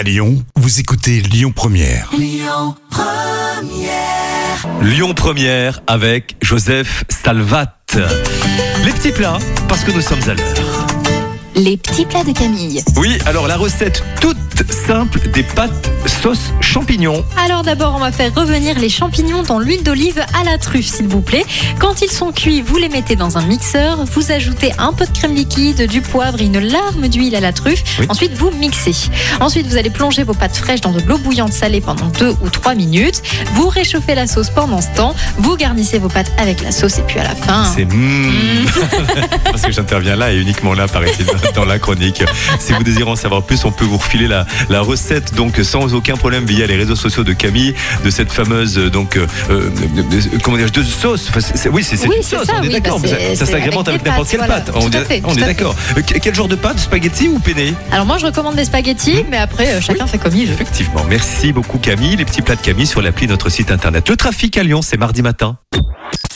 À Lyon, vous écoutez Lyon Première. Lyon Première avec Joseph Salvat. Les petits plats, parce que nous sommes à l'heure. Les petits plats de Camille. Oui, alors la recette toute simple des pâtes sauce champignons. Alors d'abord, on va faire revenir les champignons dans l'huile d'olive à la truffe, s'il vous plaît. Quand ils sont cuits, vous les mettez dans un mixeur. Vous ajoutez un peu de crème liquide, du poivre et une larme d'huile à la truffe. Oui. Ensuite, vous mixez. Ensuite, vous allez plonger vos pâtes fraîches dans de l'eau bouillante salée pendant 2 ou 3 minutes. Vous réchauffez la sauce pendant ce temps. Vous garnissez vos pâtes avec la sauce et puis à la fin. C'est mm. parce que j'interviens là et uniquement là, paraît-il, dans la chronique. Si vous désirez en savoir plus, on peut vous refiler la, la recette donc sans aucun problème via les réseaux sociaux de Camille de cette fameuse donc euh, euh, comment dire de sauce. Enfin, oui, c'est Oui, une sauce. ça, on est oui, d'accord. bah, ça s'agrémente avec n'importe quelle pâte. On Tout est, fait, on tout est à d'accord. Euh, que- Quel genre de pâte Spaghetti ou penne? Alors moi, je recommande des spaghettis, mais après, euh, chacun fait comme il veut. Effectivement. Merci beaucoup Camille. Les petits plats de Camille sur l'appli de notre site internet. Le trafic à Lyon, c'est mardi matin.